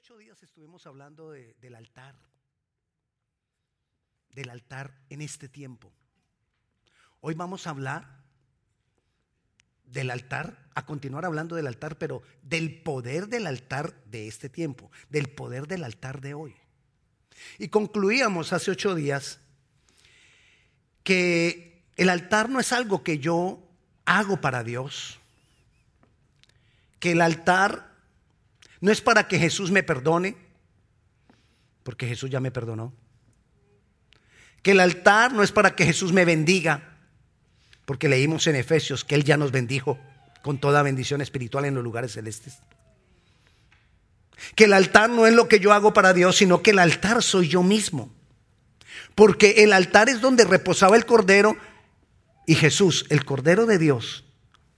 ocho días estuvimos hablando del altar, del altar en este tiempo. Hoy vamos a hablar del altar, a continuar hablando del altar, pero del poder del altar de este tiempo, del poder del altar de hoy. Y concluíamos hace ocho días que el altar no es algo que yo hago para Dios, que el altar no es para que Jesús me perdone, porque Jesús ya me perdonó. Que el altar no es para que Jesús me bendiga, porque leímos en Efesios que Él ya nos bendijo con toda bendición espiritual en los lugares celestes. Que el altar no es lo que yo hago para Dios, sino que el altar soy yo mismo. Porque el altar es donde reposaba el Cordero y Jesús, el Cordero de Dios,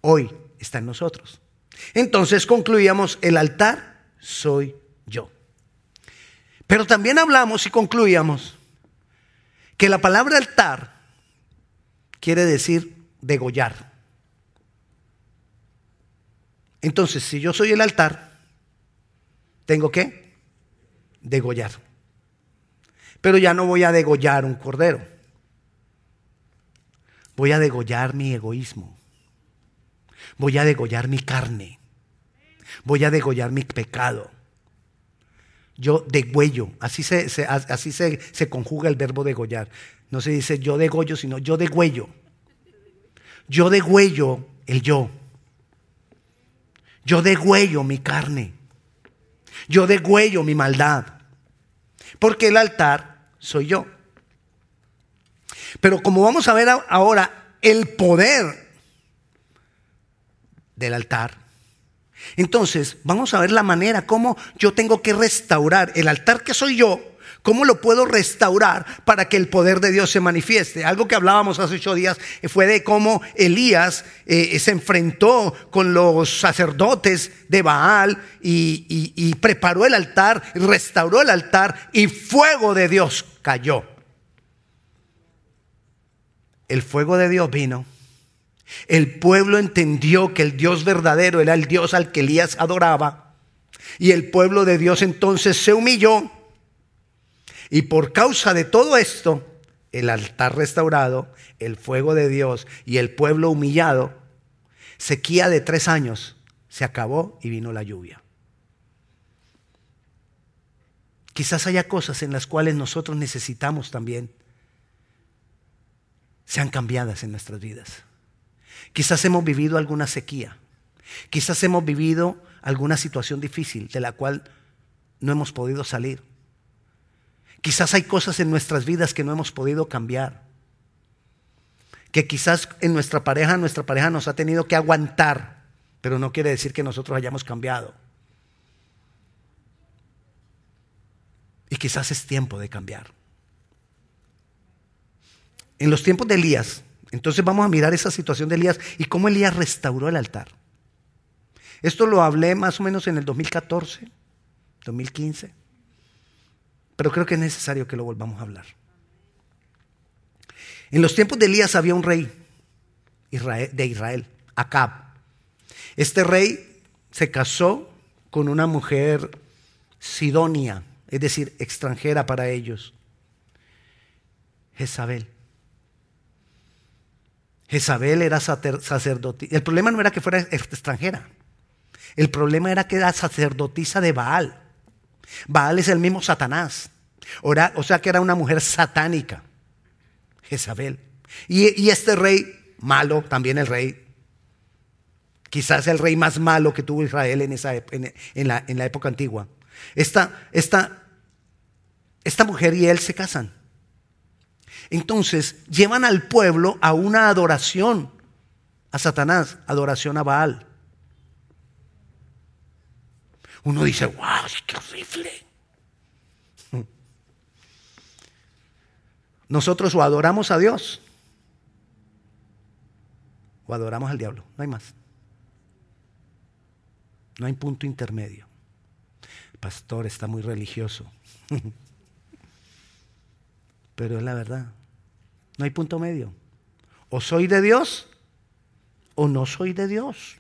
hoy está en nosotros. Entonces concluíamos, el altar soy yo. Pero también hablamos y concluíamos que la palabra altar quiere decir degollar. Entonces, si yo soy el altar, tengo que degollar. Pero ya no voy a degollar un cordero. Voy a degollar mi egoísmo. Voy a degollar mi carne voy a degollar mi pecado. Yo degüello, así se, así se, conjuga el verbo degollar. No se dice yo degollo, sino yo degüello. Yo degüello el yo. Yo degüello mi carne. Yo degüello mi maldad. Porque el altar soy yo. Pero como vamos a ver ahora, el poder del altar entonces, vamos a ver la manera como yo tengo que restaurar el altar que soy yo. ¿Cómo lo puedo restaurar para que el poder de Dios se manifieste? Algo que hablábamos hace ocho días fue de cómo Elías eh, se enfrentó con los sacerdotes de Baal y, y preparó el altar, restauró el altar y fuego de Dios cayó. El fuego de Dios vino el pueblo entendió que el Dios verdadero era el Dios al que Elías adoraba. Y el pueblo de Dios entonces se humilló. Y por causa de todo esto, el altar restaurado, el fuego de Dios y el pueblo humillado, sequía de tres años, se acabó y vino la lluvia. Quizás haya cosas en las cuales nosotros necesitamos también sean cambiadas en nuestras vidas. Quizás hemos vivido alguna sequía. Quizás hemos vivido alguna situación difícil de la cual no hemos podido salir. Quizás hay cosas en nuestras vidas que no hemos podido cambiar. Que quizás en nuestra pareja, nuestra pareja nos ha tenido que aguantar, pero no quiere decir que nosotros hayamos cambiado. Y quizás es tiempo de cambiar. En los tiempos de Elías, entonces vamos a mirar esa situación de Elías y cómo Elías restauró el altar. Esto lo hablé más o menos en el 2014, 2015, pero creo que es necesario que lo volvamos a hablar. En los tiempos de Elías había un rey de Israel, Acab. Este rey se casó con una mujer sidonia, es decir, extranjera para ellos, Jezabel. Jezabel era sacerdotisa. El problema no era que fuera extranjera. El problema era que era sacerdotisa de Baal. Baal es el mismo Satanás. O sea que era una mujer satánica. Jezabel. Y, este rey malo, también el rey, quizás el rey más malo que tuvo Israel en, la, época antigua. Esta mujer y él se casan. Entonces llevan al pueblo a una adoración a Satanás, adoración a Baal. Uno dice, wow, qué horrible. Nosotros o adoramos a Dios o adoramos al diablo, no hay más. No hay punto intermedio. Pastor está muy religioso. Pero es la verdad. No hay punto medio. O soy de Dios o no soy de Dios.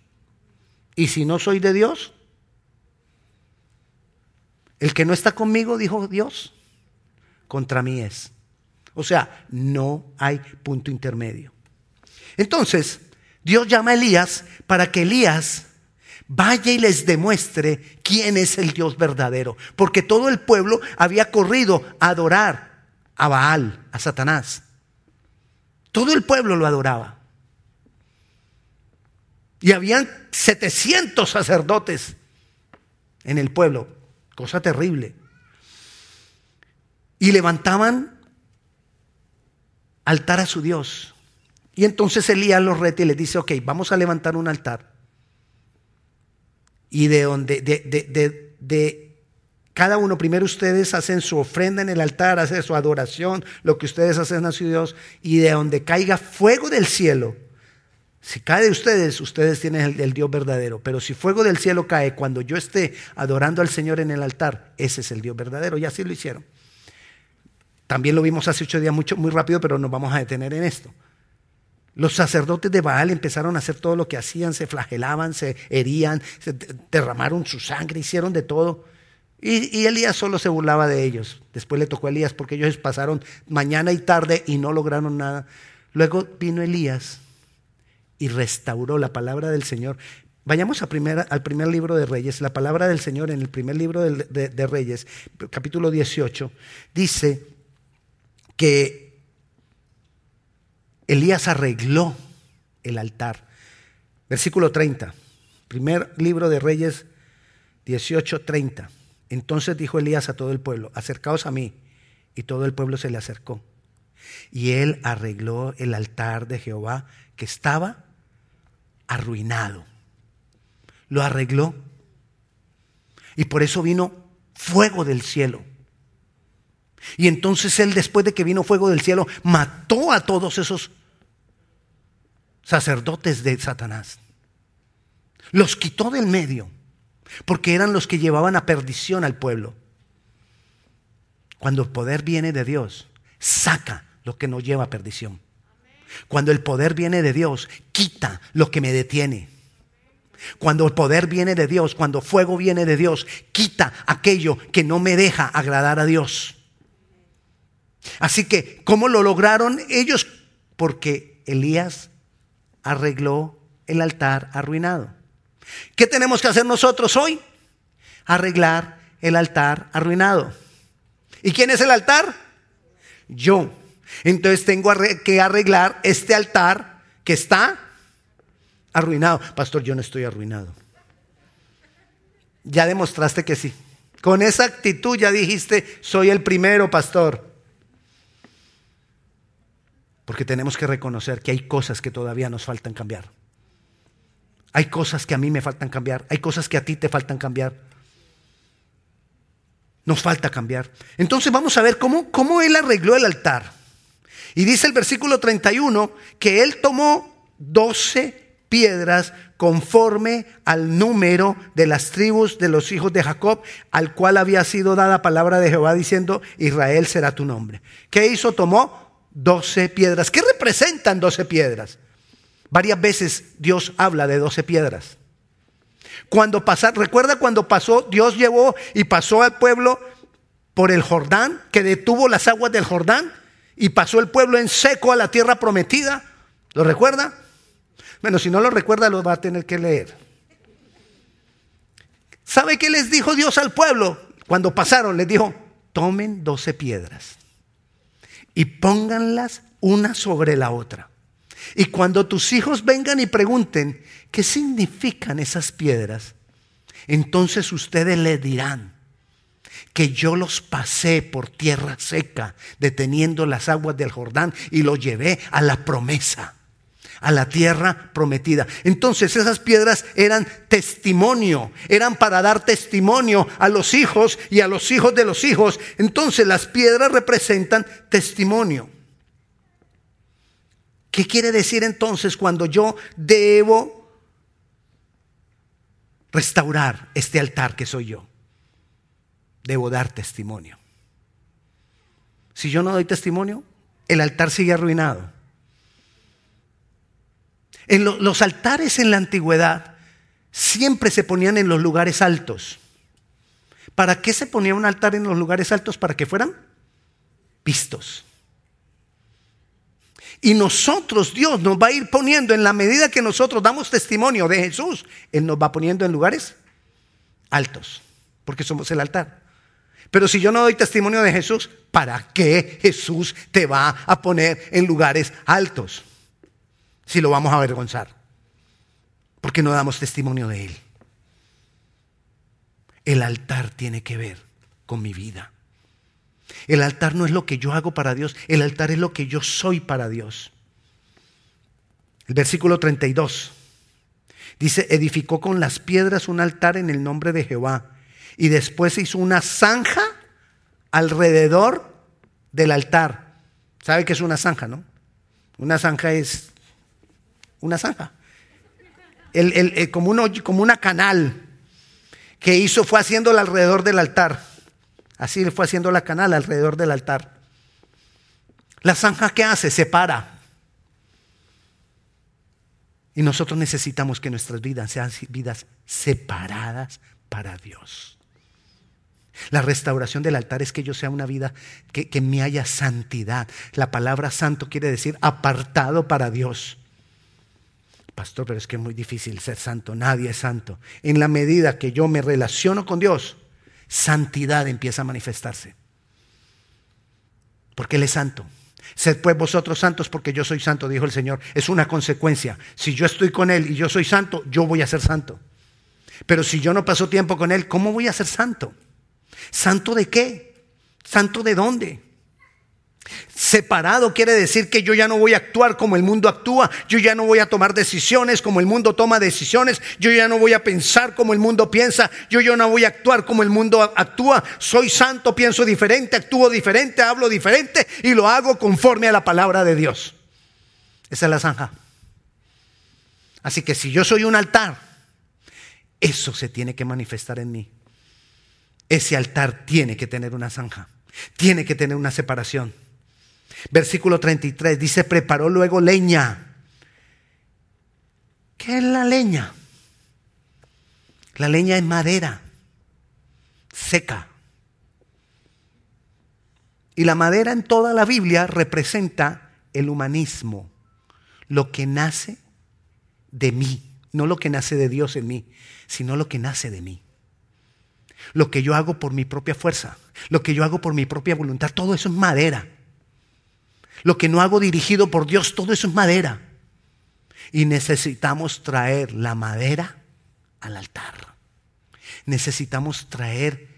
Y si no soy de Dios, El que no está conmigo, dijo Dios, contra mí es. O sea, no hay punto intermedio. Entonces, Dios llama a Elías para que Elías vaya y les demuestre quién es el Dios verdadero. Porque todo el pueblo había corrido a adorar a Baal, a Satanás. Todo el pueblo lo adoraba. Y habían 700 sacerdotes en el pueblo, cosa terrible. Y levantaban altar a su Dios. Y entonces Elías los reta y les dice, ok, vamos a levantar un altar. Y de donde, de, de, de, cada uno, primero ustedes hacen su ofrenda en el altar, hacen su adoración, lo que ustedes hacen a su Dios, y de donde caiga fuego del cielo, si cae de ustedes, ustedes tienen el, Dios verdadero. Pero si fuego del cielo cae cuando yo esté adorando al Señor en el altar, ese es el Dios verdadero. Y así lo hicieron. También lo vimos hace ocho días mucho, muy rápido, pero nos vamos a detener en esto. Los sacerdotes de Baal empezaron a hacer todo lo que hacían, se flagelaban, se herían, se derramaron su sangre, hicieron de todo. Y, Elías solo se burlaba de ellos. Después le tocó a Elías porque ellos pasaron mañana y tarde y no lograron nada. Luego vino Elías y restauró la palabra del Señor. Vayamos a al primer libro de Reyes. La palabra del Señor en el primer libro de, de, de Reyes, capítulo 18, dice que Elías arregló el altar. Versículo 30, primer libro de Reyes 18, 30. Entonces dijo Elías a todo el pueblo, acercaos a mí. Y todo el pueblo se le acercó. Y él arregló el altar de Jehová que estaba arruinado. Lo arregló. Y por eso vino fuego del cielo. Y entonces él, después de que vino fuego del cielo, mató a todos esos sacerdotes de Satanás. Los quitó del medio, porque eran los que llevaban a perdición al pueblo. Cuando el poder viene de Dios, saca lo que nos lleva a perdición. Cuando el poder viene de Dios, quita lo que me detiene. Cuando el poder viene de Dios, cuando fuego viene de Dios, quita aquello que no me deja agradar a Dios. Así que, ¿cómo lo lograron ellos? Porque Elías arregló el altar arruinado. ¿Qué tenemos que hacer nosotros hoy? Arreglar el altar arruinado. ¿Y quién es el altar? Yo. Entonces tengo que arreglar este altar que está arruinado. Pastor, yo no estoy arruinado. Ya demostraste que sí. Con esa actitud ya dijiste, soy el primero, pastor. Porque tenemos que reconocer que hay cosas que todavía nos faltan cambiar. Hay cosas que a mí me faltan cambiar. Hay cosas que a ti te faltan cambiar. Nos falta cambiar. Entonces vamos a ver cómo, cómo él arregló el altar. Y dice el versículo 31 que él tomó 12 piedras conforme al número de las tribus de los hijos de Jacob, al cual había sido dada palabra de Jehová diciendo, Israel será tu nombre. ¿Qué hizo? Tomó 12 piedras. ¿Qué representan 12 piedras? Varias veces Dios habla de 12 piedras. Cuando pasa, recuerda cuando pasó, Dios llevó y pasó al pueblo por el Jordán, que detuvo las aguas del Jordán y pasó el pueblo en seco a la tierra prometida. ¿Lo recuerda? Bueno, si no lo recuerda, lo va a tener que leer. ¿Sabe qué les dijo Dios al pueblo? Cuando pasaron, les dijo, tomen doce piedras y pónganlas una sobre la otra. Y cuando tus hijos vengan y pregunten, ¿qué significan esas piedras? Entonces ustedes le dirán, que yo los pasé por tierra seca, deteniendo las aguas del Jordán y los llevé a la promesa, a la tierra prometida. Entonces esas piedras eran testimonio, eran para dar testimonio a los hijos y a los hijos de los hijos. Entonces las piedras representan testimonio. ¿Qué quiere decir entonces cuando yo debo restaurar este altar que soy yo? debo dar testimonio. Si yo no doy testimonio, el altar sigue arruinado. En lo, los altares en la antigüedad siempre se ponían en los lugares altos. ¿Para qué se ponía un altar en los lugares altos? Para que fueran vistos. Y nosotros, Dios nos va a ir poniendo en la medida que nosotros damos testimonio de Jesús, Él nos va poniendo en lugares altos, porque somos el altar. Pero si yo no doy testimonio de Jesús, ¿para qué Jesús te va a poner en lugares altos? Si lo vamos a avergonzar. Porque no damos testimonio de Él. El altar tiene que ver con mi vida. El altar no es lo que yo hago para Dios, el altar es lo que yo soy para Dios. El versículo 32 dice, edificó con las piedras un altar en el nombre de Jehová y después hizo una zanja alrededor del altar. ¿Sabe qué es una zanja, no? Una zanja es una zanja. como, como una canal que hizo fue haciéndola alrededor del altar. Así le fue haciendo la canal alrededor del altar. La zanja que hace separa. Y nosotros necesitamos que nuestras vidas sean vidas separadas para Dios. La restauración del altar es que yo sea una vida que, que me haya santidad. La palabra santo quiere decir apartado para Dios. Pastor, pero es que es muy difícil ser santo. Nadie es santo. En la medida que yo me relaciono con Dios, santidad empieza a manifestarse. Porque Él es santo. Sed pues vosotros santos porque yo soy santo, dijo el Señor. Es una consecuencia. Si yo estoy con Él y yo soy santo, yo voy a ser santo. Pero si yo no paso tiempo con Él, ¿cómo voy a ser santo? ¿Santo de qué? ¿Santo de dónde? Separado quiere decir que yo ya no voy a actuar como el mundo actúa, yo ya no voy a tomar decisiones como el mundo toma decisiones, yo ya no voy a pensar como el mundo piensa, yo ya no voy a actuar como el mundo actúa. Soy santo, pienso diferente, actúo diferente, hablo diferente y lo hago conforme a la palabra de Dios. Esa es la zanja. Así que si yo soy un altar, eso se tiene que manifestar en mí. Ese altar tiene que tener una zanja, tiene que tener una separación. Versículo 33 dice, preparó luego leña. ¿Qué es la leña? La leña es madera seca. Y la madera en toda la Biblia representa el humanismo, lo que nace de mí, no lo que nace de Dios en mí, sino lo que nace de mí. Lo que yo hago por mi propia fuerza, lo que yo hago por mi propia voluntad, todo eso es madera. Lo que no hago dirigido por Dios, todo eso es madera. Y necesitamos traer la madera al altar. Necesitamos traer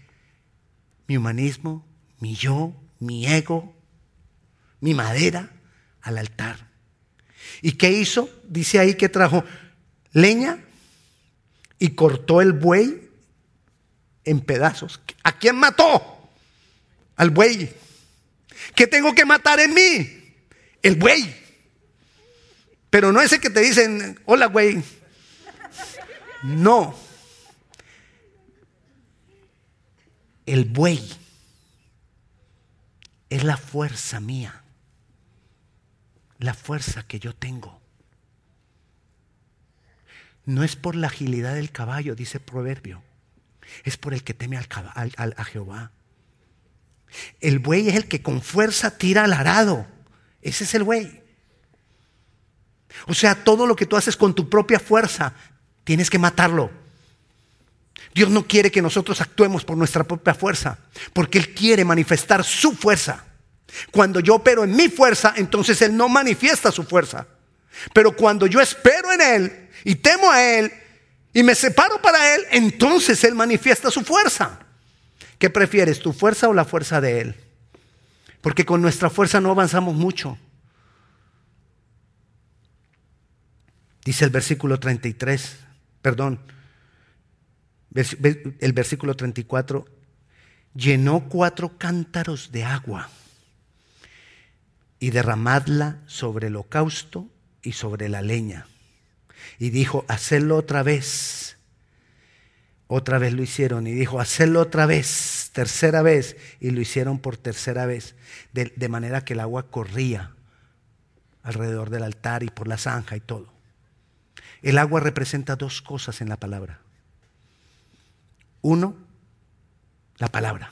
mi humanismo, mi yo, mi ego, mi madera al altar. ¿Y qué hizo? Dice ahí que trajo leña y cortó el buey en pedazos. ¿A quién mató? Al buey. ¿Qué tengo que matar en mí? El buey. Pero no ese que te dicen, hola güey. No. El buey es la fuerza mía. La fuerza que yo tengo. No es por la agilidad del caballo, dice el proverbio. Es por el que teme al, a Jehová. El buey es el que con fuerza tira al arado. Ese es el buey. O sea, todo lo que tú haces con tu propia fuerza, tienes que matarlo. Dios no quiere que nosotros actuemos por nuestra propia fuerza, porque Él quiere manifestar su fuerza. Cuando yo opero en mi fuerza, entonces Él no manifiesta su fuerza. Pero cuando yo espero en Él y temo a Él y me separo para Él, entonces Él manifiesta su fuerza. ¿Qué prefieres, tu fuerza o la fuerza de Él? Porque con nuestra fuerza no avanzamos mucho. Dice el versículo 33, perdón, el versículo 34, llenó cuatro cántaros de agua y derramadla sobre el holocausto y sobre la leña. Y dijo, hacedlo otra vez. Otra vez lo hicieron y dijo, hacerlo otra vez, tercera vez, y lo hicieron por tercera vez, de, de, manera que el agua corría alrededor del altar y por la zanja y todo. El agua representa dos cosas en la palabra. Uno, La palabra.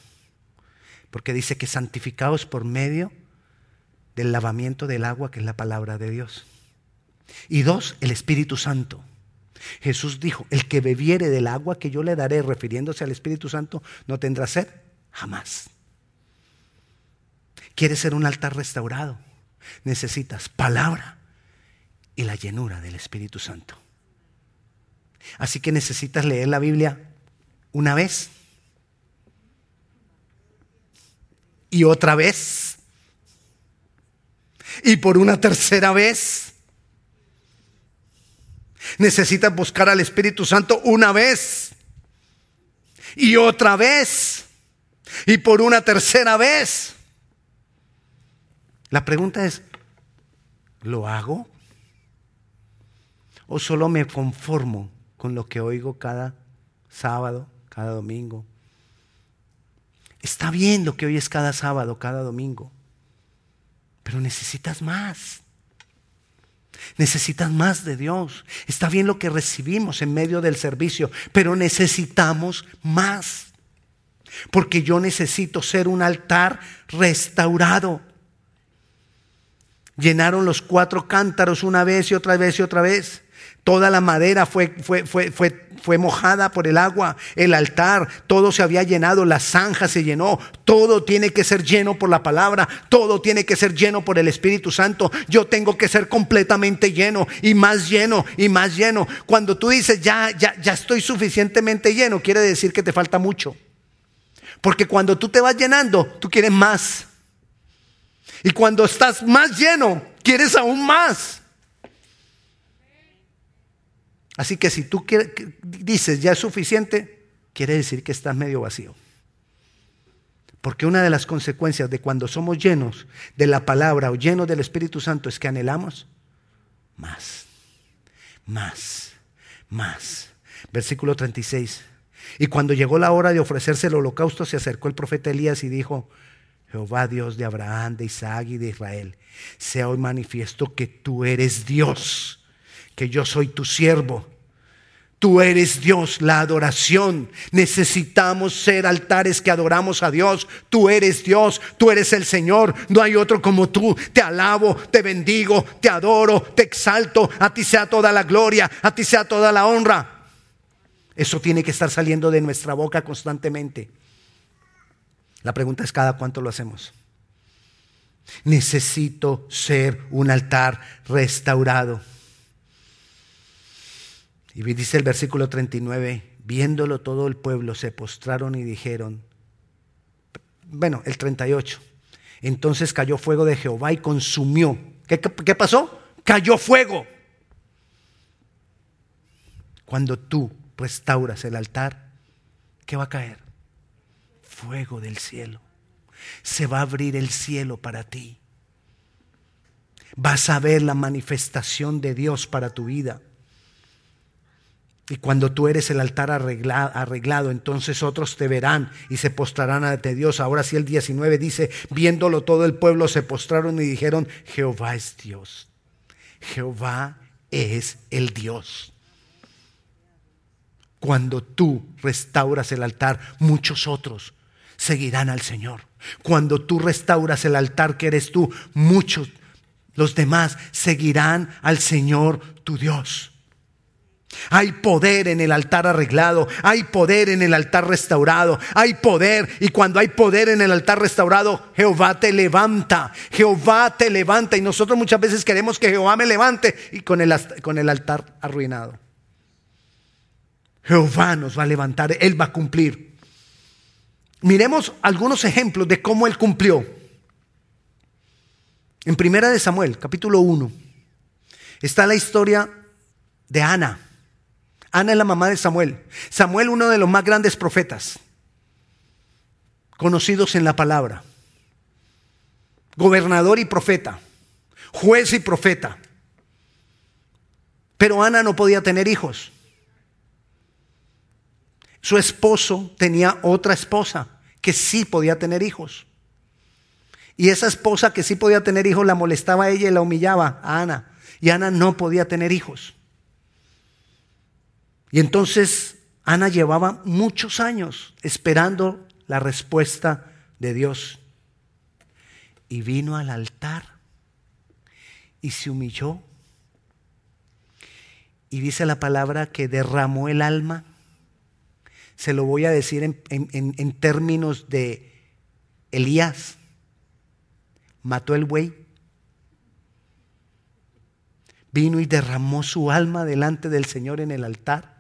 Porque dice que santificados por medio del lavamiento del agua, que es la palabra de Dios. Y dos, el Espíritu Santo. Jesús dijo, el que bebiere del agua que yo le daré, refiriéndose al Espíritu Santo, no tendrá sed jamás. ¿Quieres ser un altar restaurado? Necesitas palabra y la llenura del Espíritu Santo. Así que necesitas leer la Biblia una vez y otra vez y por una tercera vez. Necesitas buscar al Espíritu Santo una vez y otra vez y por una tercera vez. La pregunta es, ¿lo hago? ¿O solo me conformo con lo que oigo cada sábado, cada domingo? Está bien lo que oyes cada sábado, cada domingo, pero necesitas más. Necesitas más de Dios. Está bien lo que recibimos en medio del servicio, pero necesitamos más. Porque yo necesito ser un altar restaurado. Llenaron los cuatro cántaros una vez y otra vez y otra vez. Toda la madera fue, fue, fue, fue, mojada por el agua, el altar, todo se había llenado, la zanja se llenó, todo tiene que ser lleno por la palabra, todo tiene que ser lleno por el Espíritu Santo. Yo tengo que ser completamente lleno y más lleno y más lleno. Cuando tú dices, ya, ya, ya estoy suficientemente lleno, quiere decir que te falta mucho. Porque cuando tú te vas llenando, tú quieres más. Y cuando estás más lleno, quieres aún más. Así que si tú dices ya es suficiente, quiere decir que estás medio vacío. Porque una de las consecuencias de cuando somos llenos de la palabra o llenos del Espíritu Santo es que anhelamos más, más, más. Versículo 36. Y cuando llegó la hora de ofrecerse el holocausto, se acercó el profeta Elías y dijo, Jehová Dios de Abraham, de Isaac y de Israel, sea hoy manifiesto que tú eres Dios que yo soy tu siervo. Tú eres Dios, la adoración. Necesitamos ser altares que adoramos a Dios. Tú eres Dios, tú eres el Señor. No hay otro como tú. Te alabo, te bendigo, te adoro, te exalto. A ti sea toda la gloria, a ti sea toda la honra. Eso tiene que estar saliendo de nuestra boca constantemente. La pregunta es cada cuánto lo hacemos. Necesito ser un altar restaurado. Y dice el versículo 39, viéndolo todo el pueblo se postraron y dijeron, bueno, el 38, entonces cayó fuego de Jehová y consumió. ¿Qué, qué pasó? Cayó fuego. Cuando tú restauras el altar, ¿qué va a caer? Fuego del cielo. Se va a abrir el cielo para ti. Vas a ver la manifestación de Dios para tu vida. Y cuando tú eres el altar arreglado, entonces otros te verán y se postrarán ante Dios. Ahora sí el 19 dice, viéndolo todo el pueblo se postraron y dijeron, Jehová es Dios. Jehová es el Dios. Cuando tú restauras el altar, muchos otros seguirán al Señor. Cuando tú restauras el altar que eres tú, muchos, los demás, seguirán al Señor tu Dios. Hay poder en el altar arreglado, hay poder en el altar restaurado, hay poder y cuando hay poder en el altar restaurado, Jehová te levanta, Jehová te levanta y nosotros muchas veces queremos que Jehová me levante y con el, con el altar arruinado. Jehová nos va a levantar, Él va a cumplir. Miremos algunos ejemplos de cómo Él cumplió. En Primera de Samuel, capítulo 1, está la historia de Ana. Ana es la mamá de Samuel. Samuel, uno de los más grandes profetas conocidos en la palabra. Gobernador y profeta. Juez y profeta. Pero Ana no podía tener hijos. Su esposo tenía otra esposa que sí podía tener hijos. Y esa esposa que sí podía tener hijos la molestaba a ella y la humillaba a Ana. Y Ana no podía tener hijos. Y entonces Ana llevaba muchos años esperando la respuesta de Dios. Y vino al altar y se humilló. Y dice la palabra que derramó el alma. Se lo voy a decir en, en términos de Elías. Mató el buey. Vino y derramó su alma delante del Señor en el altar.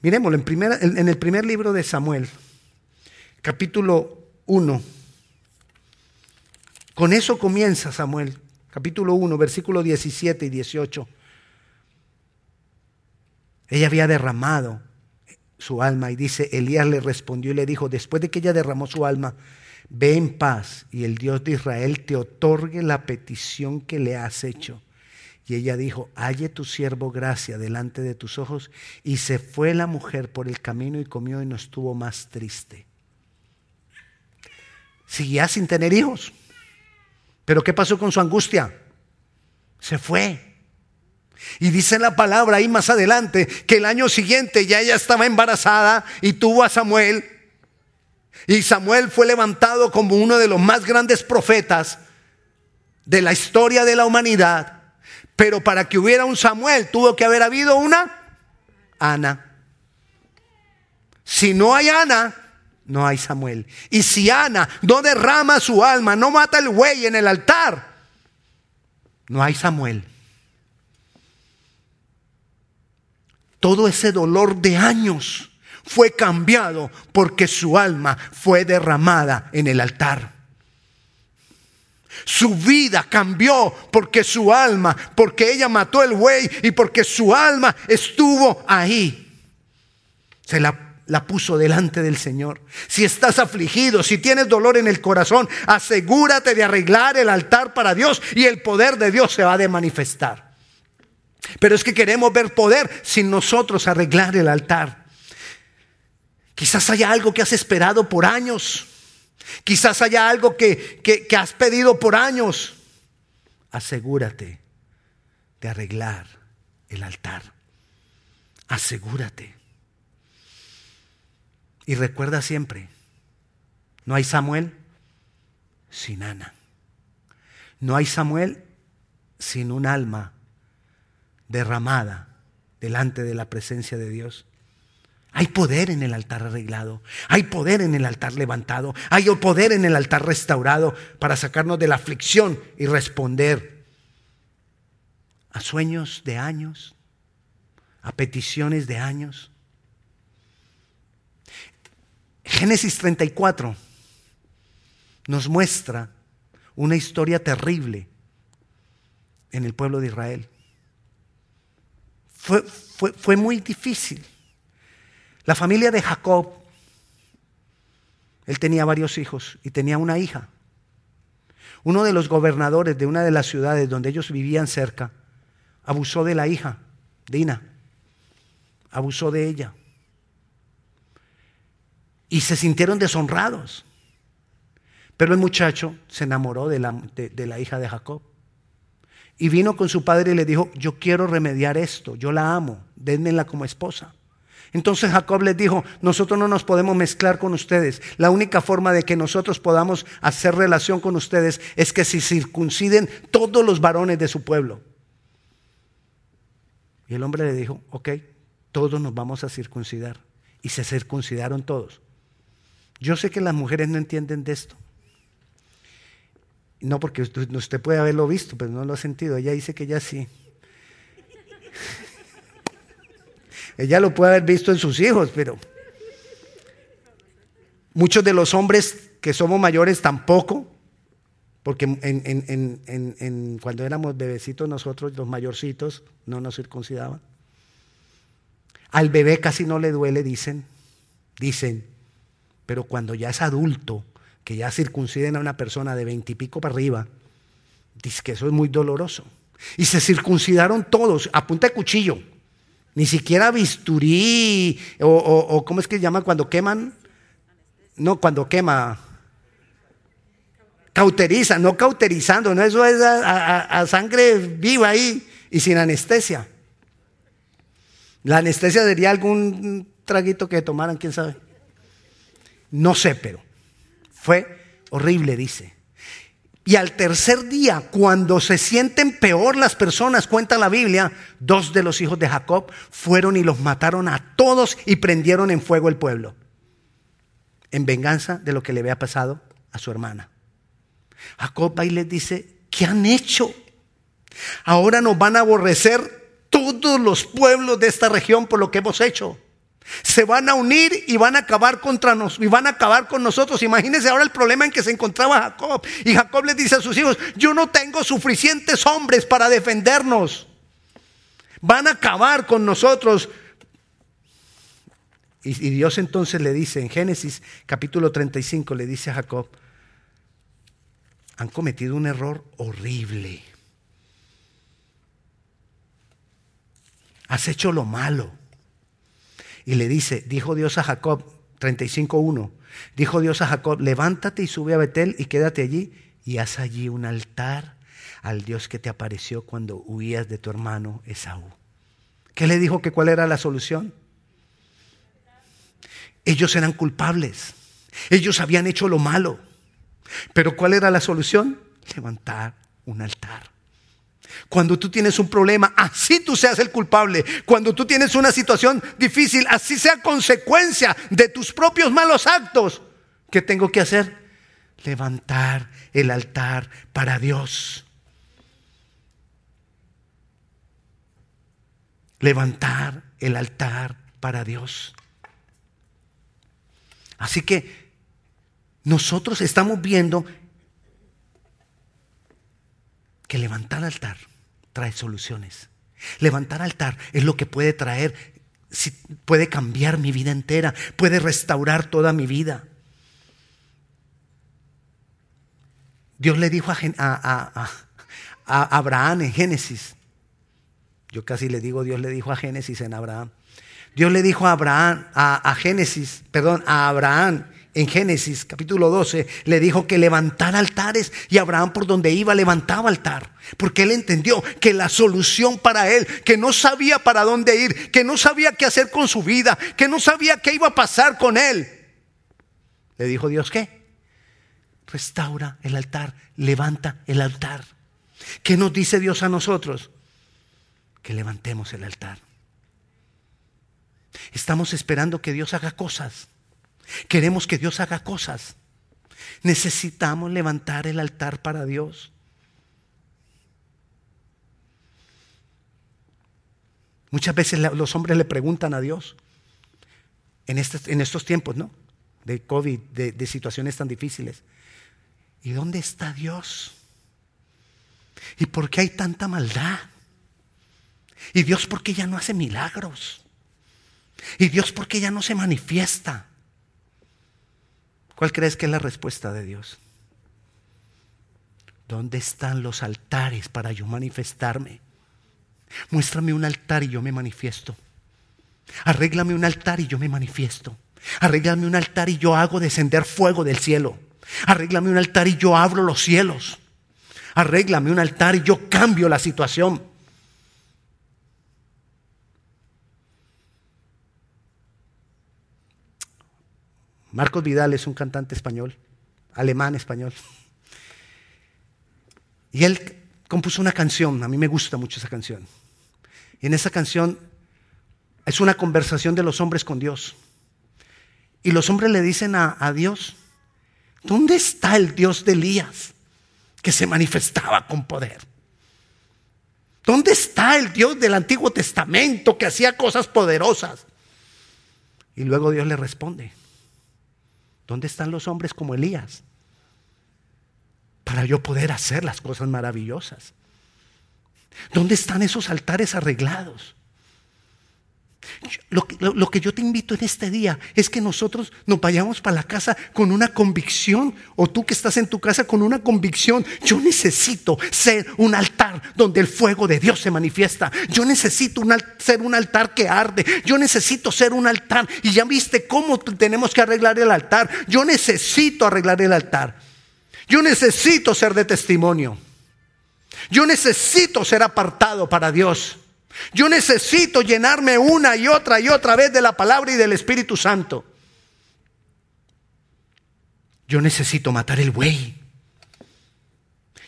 Miremoslo en, en el primer libro de Samuel, capítulo 1. Con eso comienza Samuel, capítulo 1, versículo 17 y 18. Ella había derramado su alma y dice, Elías le respondió y le dijo, después de que ella derramó su alma, ve en paz y el Dios de Israel te otorgue la petición que le has hecho. Y ella dijo, halle tu siervo gracia delante de tus ojos. Y se fue la mujer por el camino y comió y no estuvo más triste. Seguía sin tener hijos. Pero ¿qué pasó con su angustia? Se fue. Y dice la palabra ahí más adelante que el año siguiente ya ella estaba embarazada y tuvo a Samuel. Y Samuel fue levantado como uno de los más grandes profetas de la historia de la humanidad. Pero para que hubiera un Samuel tuvo que haber habido una Ana. Si no hay Ana, no hay Samuel. Y si Ana no derrama su alma, no mata el buey en el altar, no hay Samuel. Todo ese dolor de años fue cambiado porque su alma fue derramada en el altar. Su vida cambió porque su alma, porque ella mató el buey y porque su alma estuvo ahí. Se la, la, puso delante del Señor. Si estás afligido, si tienes dolor en el corazón, asegúrate de arreglar el altar para Dios y el poder de Dios se va a manifestar. Pero es que queremos ver poder sin nosotros arreglar el altar. Quizás haya algo que has esperado por años Quizás haya algo que, has pedido por años. Asegúrate de arreglar el altar. Asegúrate. Y recuerda siempre, no hay Samuel sin Ana. No hay Samuel sin un alma derramada delante de la presencia de Dios. Hay poder en el altar arreglado, hay poder en el altar levantado, hay poder en el altar restaurado para sacarnos de la aflicción y responder a sueños de años, a peticiones de años. Génesis 34 nos muestra una historia terrible en el pueblo de Israel. Fue, fue, fue muy difícil. La familia de Jacob, él tenía varios hijos y tenía una hija. Uno de los gobernadores de una de las ciudades donde ellos vivían cerca abusó de la hija, Dina. Abusó de ella. Y se sintieron deshonrados. Pero el muchacho se enamoró de la, de la hija de Jacob. Y vino con su padre y le dijo, yo quiero remediar esto, yo la amo, denmela como esposa. Entonces Jacob les dijo, nosotros no nos podemos mezclar con ustedes. La única forma de que nosotros podamos hacer relación con ustedes es que se circunciden todos los varones de su pueblo. Y el hombre le dijo, ok, todos nos vamos a circuncidar. Y se circuncidaron todos. Yo sé que las mujeres no entienden de esto. No porque usted puede haberlo visto, pero no lo ha sentido. Ella dice que ya sí. Ella lo puede haber visto en sus hijos, pero muchos de los hombres que somos mayores tampoco, porque cuando éramos bebecitos nosotros, los mayorcitos, no nos circuncidaban. Al bebé casi no le duele, dicen, dicen, pero cuando ya es adulto, que ya circunciden a una persona de veintipico para arriba, dice que eso es muy doloroso. Y se circuncidaron todos a punta de cuchillo. Ni siquiera bisturí o, ¿cómo es que se llama cuando queman? No, cuando quema. Cauteriza, no cauterizando, no, eso es a, sangre viva ahí y sin anestesia. La anestesia sería algún traguito que tomaran, quién sabe. No sé, pero fue horrible, dice. Y al tercer día, cuando se sienten peor las personas, cuenta la Biblia, dos de los hijos de Jacob fueron y los mataron a todos y prendieron en fuego el pueblo, en venganza de lo que le había pasado a su hermana. Jacob va y les dice, ¿qué han hecho? Ahora nos van a aborrecer todos los pueblos de esta región por lo que hemos hecho se van a unir y van a acabar contra nos y van a acabar con nosotros. Imagínense ahora el problema en que se encontraba Jacob. Y Jacob les dice a sus hijos, yo no tengo suficientes hombres para defendernos. Van a acabar con nosotros. Y, y Dios entonces le dice en Génesis capítulo 35, le dice a Jacob, han cometido un error horrible. Has hecho lo malo. Y le dice, dijo Dios a Jacob, 35.1, dijo Dios a Jacob, levántate y sube a Betel y quédate allí y haz allí un altar al Dios que te apareció cuando huías de tu hermano Esaú. ¿Qué le dijo que cuál era la solución? Ellos eran culpables. Ellos habían hecho lo malo. Pero ¿cuál era la solución? Levantar un altar. Cuando tú tienes un problema, así tú seas el culpable. Cuando tú tienes una situación difícil, así sea consecuencia de tus propios malos actos. ¿Qué tengo que hacer? Levantar el altar para Dios. Levantar el altar para Dios. Así que nosotros estamos viendo que levantar altar trae soluciones. Levantar altar es lo que puede traer, puede cambiar mi vida entera, puede restaurar toda mi vida. Dios le dijo a, Abraham en Génesis, yo casi le digo Dios le dijo a Génesis en Abraham, Dios le dijo a Abraham, a Génesis, perdón, a Abraham en Génesis capítulo 12 le dijo que levantara altares y Abraham por donde iba levantaba altar. Porque él entendió que la solución para él, que no sabía para dónde ir, que no sabía qué hacer con su vida, que no sabía qué iba a pasar con él. Le dijo Dios, ¿qué? Restaura el altar, levanta el altar. ¿Qué nos dice Dios a nosotros? Que levantemos el altar. Estamos esperando que Dios haga cosas. Queremos que Dios haga cosas. Necesitamos levantar el altar para Dios. Muchas veces los hombres le preguntan a Dios, en, estos tiempos, ¿no? De COVID, de, de situaciones tan difíciles. ¿Y dónde está Dios? ¿Y por qué hay tanta maldad? ¿Y Dios por qué ya no hace milagros? ¿Y Dios por qué ya no se manifiesta? ¿Cuál crees que es la respuesta de Dios? ¿Dónde están los altares para yo manifestarme? Muéstrame un altar y yo me manifiesto. Arréglame un altar y yo me manifiesto. Arréglame un altar y yo hago descender fuego del cielo. Arréglame un altar y yo abro los cielos. Arréglame un altar y yo cambio la situación. Marcos Vidal es un cantante español, alemán español. Y él compuso una canción, a mí me gusta mucho esa canción. Y en esa canción es una conversación de los hombres con Dios. Y los hombres le dicen a, Dios, ¿dónde está el Dios de Elías que se manifestaba con poder? ¿Dónde está el Dios del Antiguo Testamento que hacía cosas poderosas? Y luego Dios le responde, ¿Dónde están los hombres como Elías? Para yo poder hacer las cosas maravillosas. ¿Dónde están esos altares arreglados? Lo, que yo te invito en este día es que nosotros nos vayamos para la casa con una convicción, o tú que estás en tu casa con una convicción, yo necesito ser un altar donde el fuego de Dios se manifiesta, yo necesito ser un altar que arde, yo necesito ser un altar, y ya viste cómo tenemos que arreglar el altar, yo necesito arreglar el altar, yo necesito ser de testimonio, yo necesito ser apartado para Dios. Yo necesito llenarme una y otra y otra vez de la palabra y del Espíritu Santo. Yo necesito matar el buey.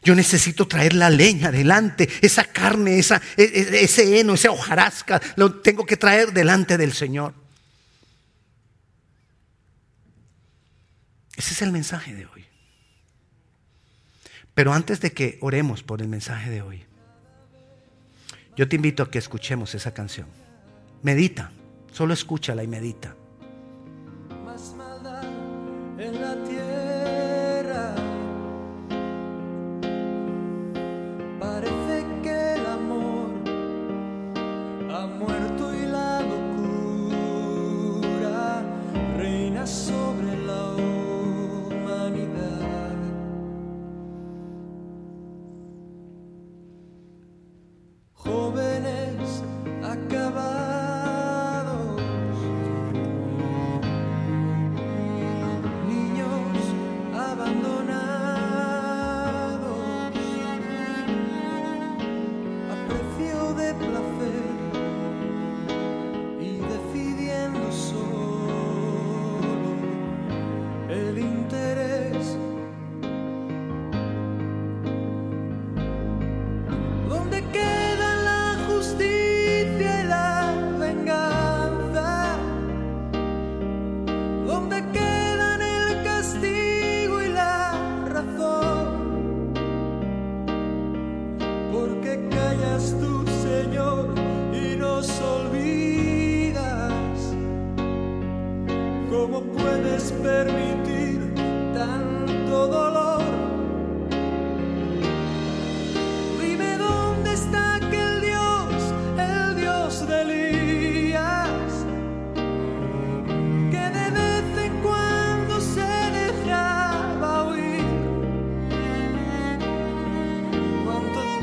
Yo necesito traer la leña adelante, esa carne, esa, e, e, ese heno, esa hojarasca, lo tengo que traer delante del Señor. Ese es el mensaje de hoy. Pero antes de que oremos por el mensaje de hoy, yo te invito a que escuchemos esa canción. Medita, solo escúchala y medita.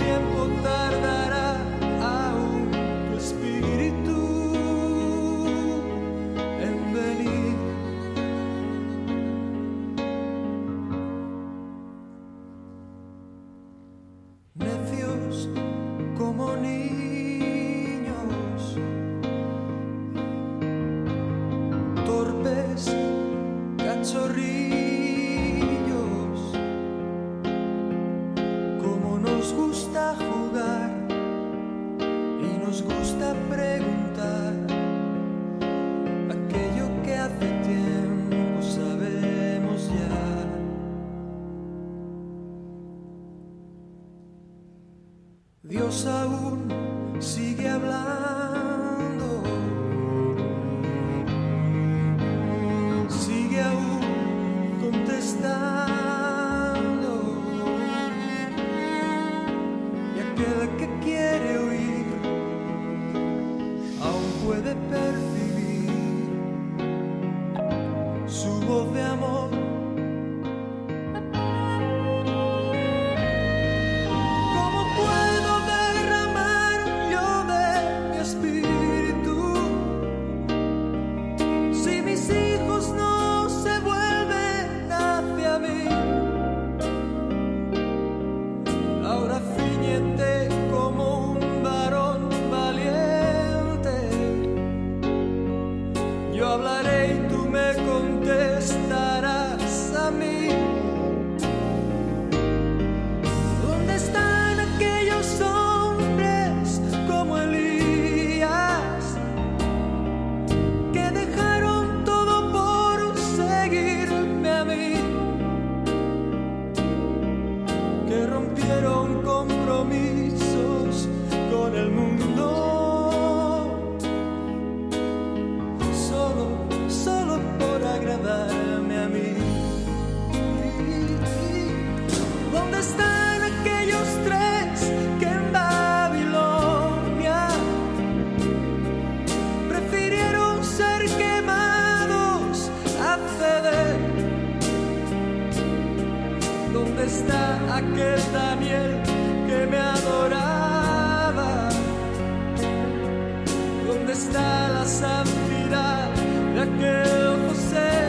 天不等。está aquel Daniel que me adoraba? ¿Dónde está la santidad de aquel José?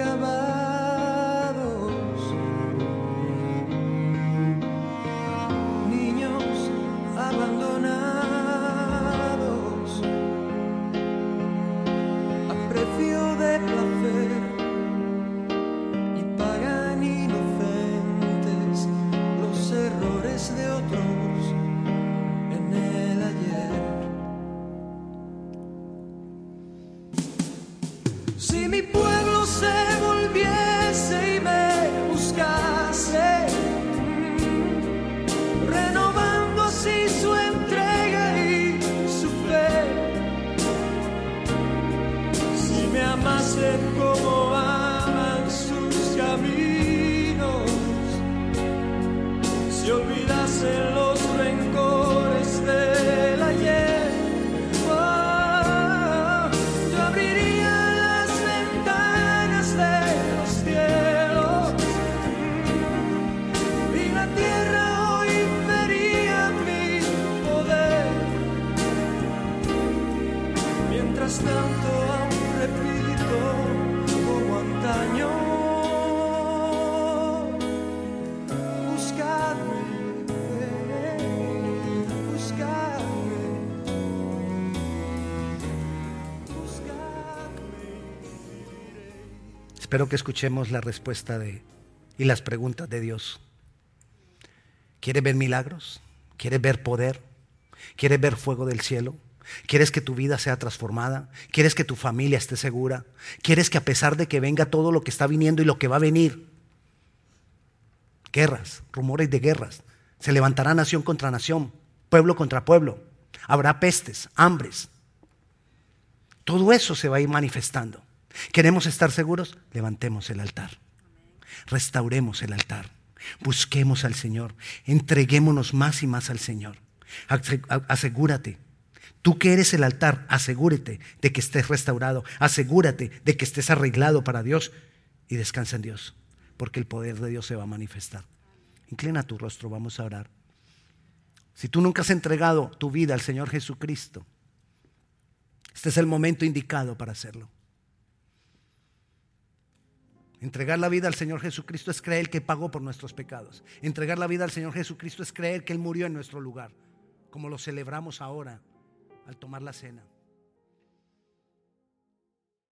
Acabados, niños abandonados. A precio de placer y pagan inocentes los errores de otros Espero que escuchemos la respuesta de y las preguntas de Dios. ¿Quieres ver milagros? ¿Quieres ver poder? ¿Quieres ver fuego del cielo? ¿Quieres que tu vida sea transformada? ¿Quieres que tu familia esté segura? ¿Quieres que a pesar de que venga todo lo que está viniendo y lo que va a venir, guerras, rumores de guerras, se levantará nación contra nación, pueblo contra pueblo, habrá pestes, hambres, todo eso se va a ir manifestando. ¿Queremos estar seguros? Levantemos el altar. Restauremos el altar. Busquemos al Señor. Entreguémonos más y más al Señor. Asegúrate. Tú que eres el altar, asegúrate de que estés restaurado. Asegúrate de que estés arreglado para Dios y descansa en Dios. Porque el poder de Dios se va a manifestar. Inclina tu rostro, vamos a orar. Si tú nunca has entregado tu vida al Señor Jesucristo, este es el momento indicado para hacerlo. Entregar la vida al Señor Jesucristo es creer que pagó por nuestros pecados. Entregar la vida al Señor Jesucristo es creer que Él murió en nuestro lugar, como lo celebramos ahora al tomar la cena.